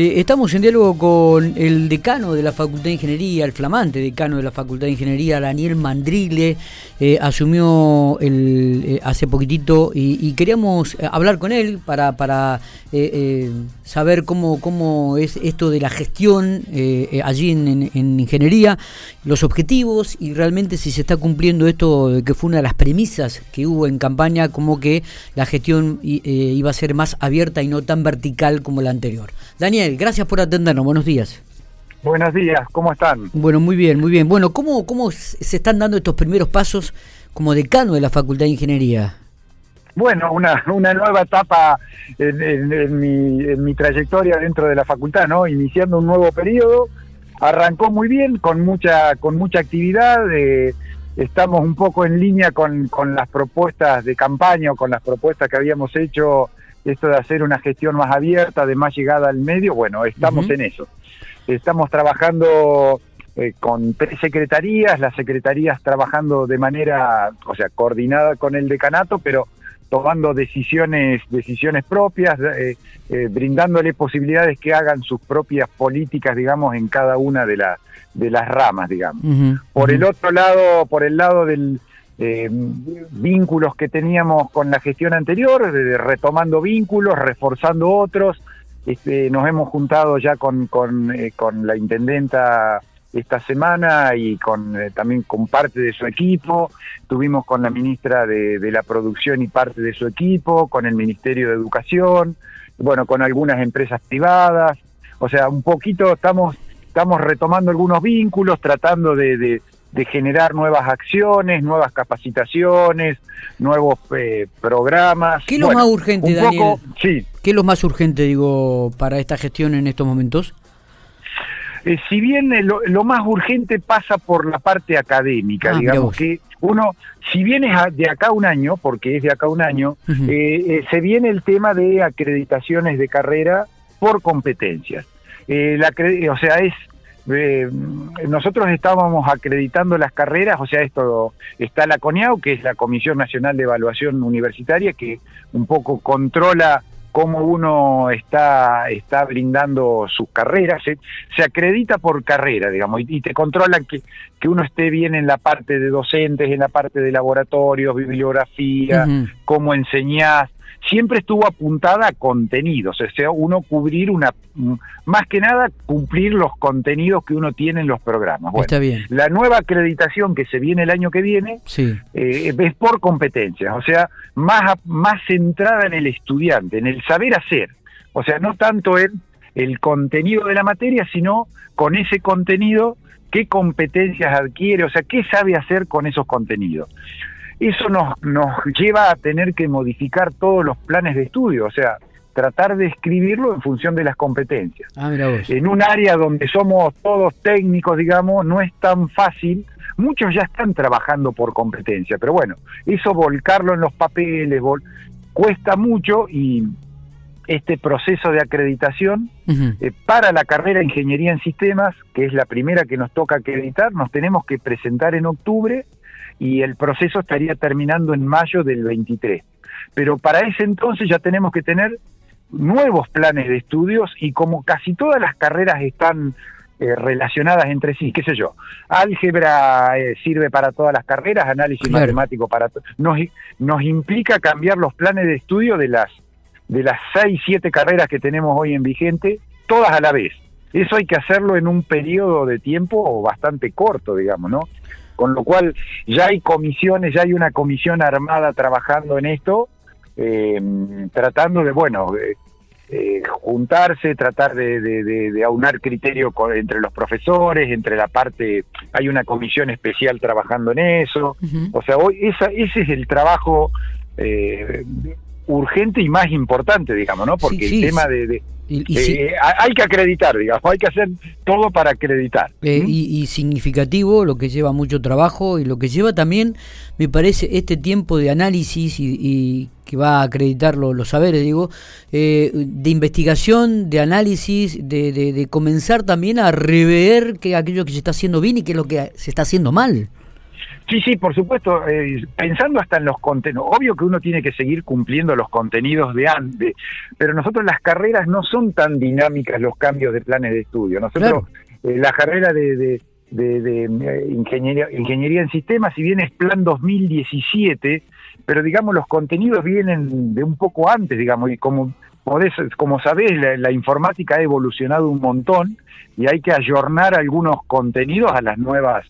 Eh, estamos en diálogo con el decano de la Facultad de Ingeniería, el flamante decano de la Facultad de Ingeniería, Daniel Mandrile, eh, asumió eh, hace poquitito y, queríamos hablar con él para, para saber cómo, cómo es esto de la gestión allí en, en, Ingeniería, los objetivos y realmente si se está cumpliendo esto que fue una de las premisas que hubo en campaña, como que la gestión iba a ser más abierta y no tan vertical como la anterior. Daniel, gracias por atendernos. Buenos días. Buenos días, ¿cómo están? Bueno, muy bien, muy bien. Bueno, ¿cómo, cómo se están dando estos primeros pasos como decano de la Facultad de Ingeniería? Bueno, una, una nueva etapa en, mi, en mi trayectoria dentro de la facultad, ¿no? Iniciando un nuevo periodo. Arrancó muy bien, con mucha, con mucha actividad. estamos un poco en línea con, con las propuestas de campaña o con las propuestas que habíamos hecho esto de hacer una gestión más abierta, de más llegada al medio, bueno, estamos en eso. Estamos trabajando eh, con tres secretarías, las secretarías trabajando de manera, o sea, coordinada con el decanato, pero tomando decisiones decisiones propias, eh, eh, brindándole posibilidades que hagan sus propias políticas, digamos, en cada una de, las de las ramas, digamos. por el otro lado, por el lado del, eh, vínculos que teníamos con la gestión anterior, retomando vínculos, reforzando otros. Este, nos hemos juntado ya con, con, eh, la intendenta esta semana y con eh, también con parte de su equipo. Tuvimos con la ministra de, la Producción y parte de su equipo, con el Ministerio de Educación, bueno, con algunas empresas privadas. O sea, un poquito estamos, estamos retomando algunos vínculos, tratando de generar nuevas acciones, nuevas capacitaciones, nuevos eh, programas. ¿Qué es lo más urgente, Daniel? sí. ¿Qué es lo más urgente, digo, para esta gestión en estos momentos? Eh, si bien eh, lo, más urgente pasa por la parte académica, ah, digamos que uno, si bien es de acá un año, porque es de acá un año, se viene el tema de acreditaciones de carrera por competencias. la, o sea, es eh, nosotros estábamos acreditando las carreras, o sea, esto está la CONIAU, que es la Comisión Nacional de Evaluación Universitaria, que un poco controla cómo uno está, está brindando sus carreras, se, acredita por carrera, digamos, y, te controlan que, que uno esté bien en la parte de docentes, en la parte de laboratorios, bibliografía, cómo enseñás, siempre estuvo apuntada a contenidos, o sea, uno cubrir una, más que nada cumplir los contenidos que uno tiene en los programas. Está bien. La nueva acreditación que se viene el año que viene eh, es por competencias, o sea, más, más centrada en el estudiante, en el saber hacer, o sea, no tanto en el contenido de la materia, sino con ese contenido qué competencias adquiere, o sea, qué sabe hacer con esos contenidos eso nos, nos lleva a tener que modificar todos los planes de estudio, o sea, tratar de escribirlo en función de las competencias. Ah, en un área donde somos todos técnicos, digamos, no es tan fácil. Muchos ya están trabajando por competencia, pero bueno, eso volcarlo en los papeles cuesta mucho y este proceso de acreditación eh, para la carrera de Ingeniería en Sistemas, que es la primera que nos toca acreditar, nos tenemos que presentar en octubre y el proceso estaría terminando en mayo del 23. Pero para ese entonces ya tenemos que tener nuevos planes de estudios y como casi todas las carreras están eh, relacionadas entre sí, qué sé yo, álgebra eh, sirve para todas las carreras, análisis matemático para nos nos implica cambiar los planes de estudio de las de las seis siete carreras que tenemos hoy en vigente, todas a la vez. Eso hay que hacerlo en un periodo de tiempo bastante corto, digamos, ¿no? Con lo cual ya hay comisiones, ya hay una comisión armada trabajando en esto, eh, tratando de, bueno, eh, juntarse, tratar de, aunar criterio entre los profesores, entre la parte, hay una comisión especial trabajando en eso. O sea, hoy esa, ese es el trabajo eh, urgente y más importante, digamos, ¿no? Porque el tema de, eh, hay que acreditar, digamos, hay que hacer todo para acreditar. Eh, y, significativo, lo que lleva mucho trabajo y lo que lleva también, me parece, este tiempo de análisis y, que va a acreditar los saberes, digo, eh, de investigación, de análisis, de, de, comenzar también a rever que aquello que se está haciendo bien y qué es lo que se está haciendo mal. Sí, sí, por supuesto, eh, pensando hasta en los contenidos, obvio que uno tiene que seguir cumpliendo los contenidos de antes, pero nosotros las carreras no son tan dinámicas los cambios de planes de estudio. Nosotros, eh, la carrera de, de, eh, ingeniería, ingeniería en sistemas, si bien es plan 2017, pero digamos los contenidos vienen de un poco antes, digamos, y como como sabés, la, informática ha evolucionado un montón y hay que ayornar algunos contenidos a las nuevas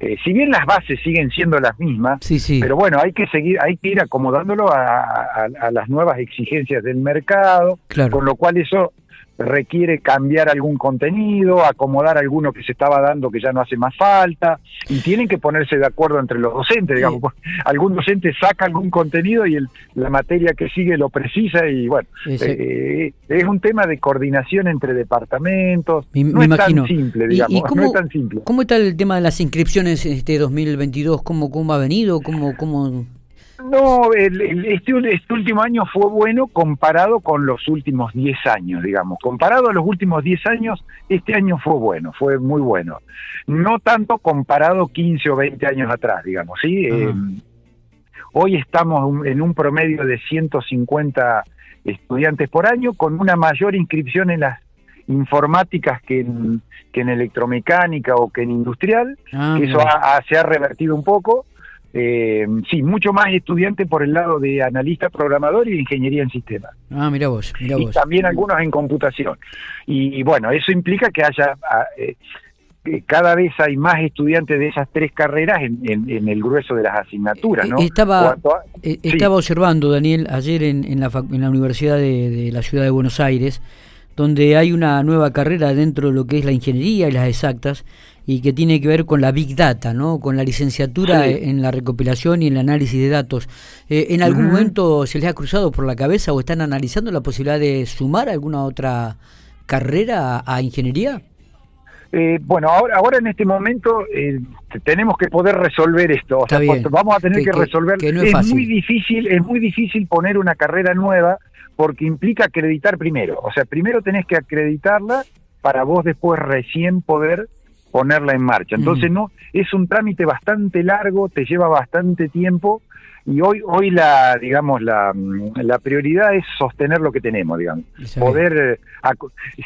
eh, si bien las bases siguen siendo las mismas, pero bueno, hay que seguir, hay que ir acomodándolo a, las nuevas exigencias del mercado, con lo cual eso requiere cambiar algún contenido, acomodar alguno que se estaba dando que ya no hace más falta, y tienen que ponerse de acuerdo entre los docentes, digamos, algún docente saca algún contenido y el, la materia que sigue lo precisa y bueno, eh, es un tema de coordinación entre departamentos, no es tan simple, digamos, cómo, no es tan simple. ¿Cómo está el tema de las inscripciones en este 2022? ¿Cómo, cómo ha venido? ¿Cómo, cómo no, este, este, último año fue bueno comparado con los últimos 10 años, digamos. Comparado a los últimos 10 años, este año fue bueno, fue muy bueno. No tanto comparado 15 o 20 años atrás, digamos, ¿sí? Eh, hoy estamos en un promedio de 150 estudiantes por año, con una mayor inscripción en las informáticas que en, que en electromecánica o que en industrial, ah, eso se ha revertido un poco eh, sí, mucho más estudiantes por el lado de analista programador y de ingeniería en sistemas. Ah, mira vos, mira vos. Y también algunos en computación. Y, bueno, eso implica que haya, ah, eh, cada vez hay más estudiantes de esas tres carreras en, el grueso de las asignaturas, ¿no? Estaba, eh, estaba observando, Daniel, ayer en, la, en la Universidad de la Ciudad de Buenos Aires, donde hay una nueva carrera dentro de lo que es la ingeniería y las exactas, y que tiene que ver con la Big Data, ¿no? con la licenciatura en la recopilación y en el análisis de datos. Eh, ¿En algún momento se les ha cruzado por la cabeza o están analizando la posibilidad de sumar alguna otra carrera a, ingeniería? Eh, bueno, ahora, ahora en este momento eh, tenemos que poder resolver esto. O sea, vamos a tener que, resolver. es, muy difícil, es muy difícil poner una carrera nueva porque implica acreditar primero. O sea, primero tenés que acreditarla para vos después recién poder ponerla en marcha. Entonces, no, es un trámite bastante largo, te lleva bastante tiempo y hoy, hoy la, digamos, la, la prioridad es sostener lo que tenemos, digamos. Poder, eh,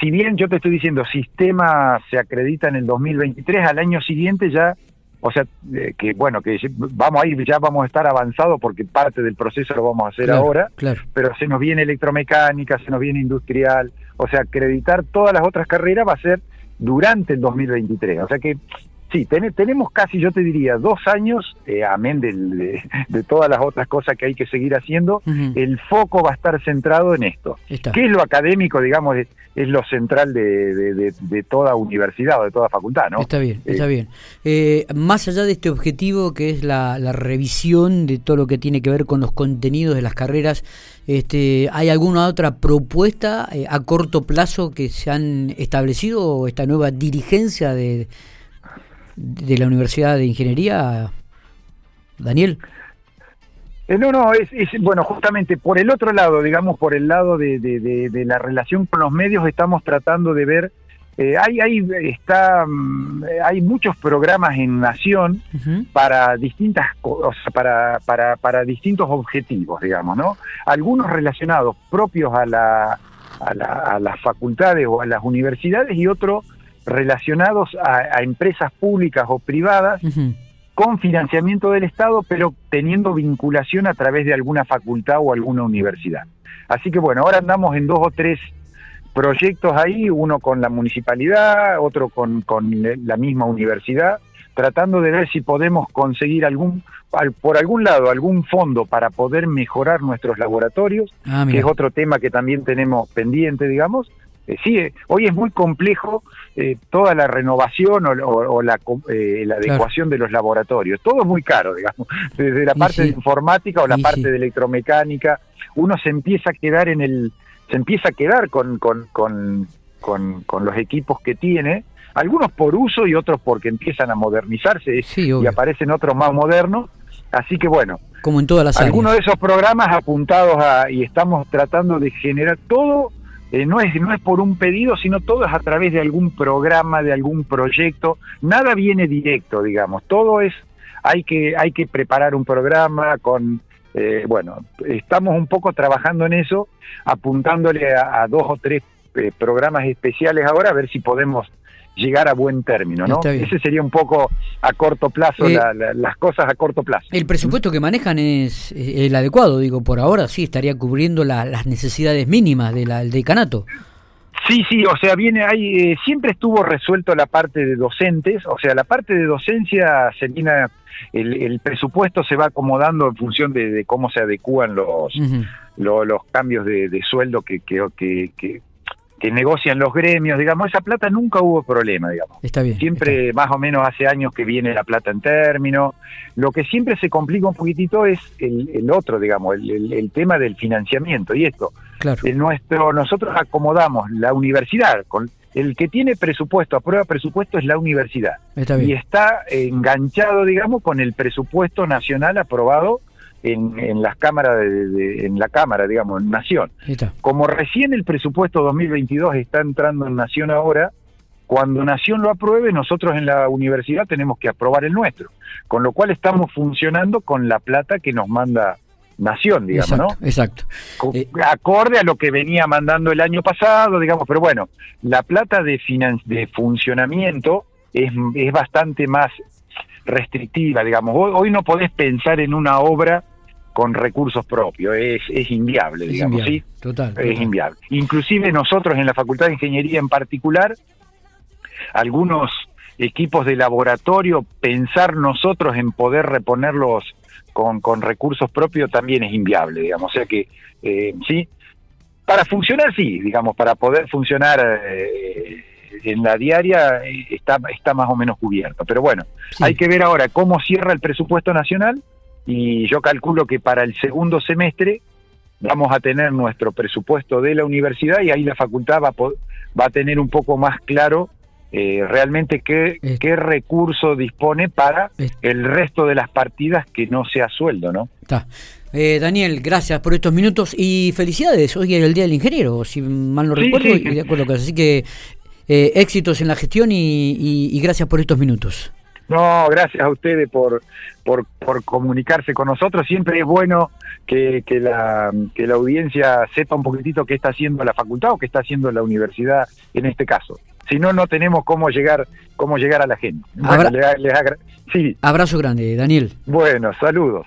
si bien yo te estoy diciendo, sistema se acredita en el 2023, al año siguiente ya o sea, eh, que bueno, que vamos a ir, ya vamos a estar avanzados porque parte del proceso lo vamos a hacer ahora, pero se nos viene electromecánica, se nos viene industrial, o sea, acreditar todas las otras carreras va a ser durante el 2023. O sea que sí, tenemos casi, yo te diría, dos años, eh, amén de, todas las otras cosas que hay que seguir haciendo, el foco va a estar centrado en esto. ¿Qué es lo académico, digamos, es, lo central de, toda universidad o de toda facultad, ¿no? Está bien, está eh, bien. Eh, más allá de este objetivo, que es la, la revisión de todo lo que tiene que ver con los contenidos de las carreras, este, ¿Hay alguna otra propuesta a corto plazo que se han establecido esta nueva dirigencia de, de la Universidad de Ingeniería, Daniel? Eh, no, no, es, bueno, justamente por el otro lado, digamos, por el lado de, de la relación con los medios, estamos tratando de ver eh, hay, hay, está, mm, hay muchos programas en Nación para distintas para, para, para distintos objetivos, digamos, ¿no? Algunos relacionados propios a, la, a, las facultades o a las universidades y otros relacionados a, empresas públicas o privadas con financiamiento del Estado, pero teniendo vinculación a través de alguna facultad o alguna universidad. Así que bueno, ahora andamos en dos o tres proyectos ahí, uno con la municipalidad, otro con, con la misma universidad, tratando de ver si podemos conseguir algún, por algún lado, algún fondo para poder mejorar nuestros laboratorios, ah, que es otro tema que también tenemos pendiente, digamos. Eh, sí, eh, hoy es muy complejo eh, toda la renovación o, la, la, adecuación de los laboratorios. Todo es muy caro, digamos, desde la parte de informática o la parte de electromecánica. Uno se empieza a quedar en el, se empieza a quedar con, con, con, con, los equipos que tiene, algunos por uso y otros porque empiezan a modernizarse y aparecen otros más modernos. Así que bueno, como en todas las algunos de esos programas apuntados a, y estamos tratando de generar todo, eh, no, es, no es por un pedido, sino todo es a través de algún programa, de algún proyecto, nada viene directo, digamos, todo es hay que, hay que preparar un programa con, eh, bueno, estamos un poco trabajando en eso, apuntándole a, dos o tres eh, programas especiales ahora, a ver si podemos llegar a buen término, ¿no? Ese sería un poco a corto plazo, eh, las cosas a corto plazo. El presupuesto que manejan es el adecuado, digo, por ahora sí, estaría cubriendo las necesidades mínimas del decanato. Sí, sí, o sea, viene ahí, eh, siempre estuvo resuelto la parte de docentes, o sea, la parte de docencia se el, presupuesto se va acomodando en función de, cómo se adecúan los, los, cambios de, sueldo que, que, que, que negocian los gremios, digamos, esa plata nunca hubo problema, digamos. Está bien. Siempre, más o menos hace años que viene la plata en término. Lo que siempre se complica un poquitito es el, otro, digamos, el, tema del financiamiento. Y esto, claro. el nuestro, nosotros acomodamos la universidad, con el que tiene presupuesto, aprueba presupuesto es la universidad. Está bien. Y está enganchado, digamos, con el presupuesto nacional aprobado en, en las cámaras de, en la cámara digamos en nación. Como recién el presupuesto 2022 está entrando en nación ahora cuando nación lo apruebe nosotros en la universidad tenemos que aprobar el nuestro. Con lo cual estamos funcionando con la plata que nos manda nación digamos no exacto eh, acorde a lo que venía mandando el año pasado digamos pero bueno la plata de de funcionamiento es, es bastante más restrictiva, digamos. Hoy, no podés pensar en una obra con recursos propios, es, es inviable, digamos, ¿sí? Total, Es inviable. Inclusive nosotros en la Facultad de Ingeniería en particular, algunos equipos de laboratorio, pensar nosotros en poder reponerlos con, con recursos propios también es inviable, digamos. O sea que, eh, sí, para funcionar sí, digamos, para poder funcionar... Eh, en la diaria eh, está, está más o menos cubierto. Pero bueno, hay que ver ahora cómo cierra el presupuesto nacional y yo calculo que para el segundo semestre vamos a tener nuestro presupuesto de la universidad y ahí la facultad va a, va a tener un poco más claro eh, realmente qué, qué recurso dispone para el resto de las partidas que no sea sueldo, ¿no? Está. Eh, Daniel, gracias por estos minutos y felicidades. Hoy es el Día del Ingeniero, si mal no recuerdo, y de acuerdo Así que eh, éxitos en la gestión y, gracias por estos minutos. No, gracias a ustedes por, por, comunicarse con nosotros. Siempre es bueno que, que, la, que la audiencia sepa un poquitito qué está haciendo la facultad o qué está haciendo la universidad en este caso. Si no, no tenemos cómo llegar, cómo llegar a la gente. sí. Abrazo grande, Daniel. Bueno, saludos.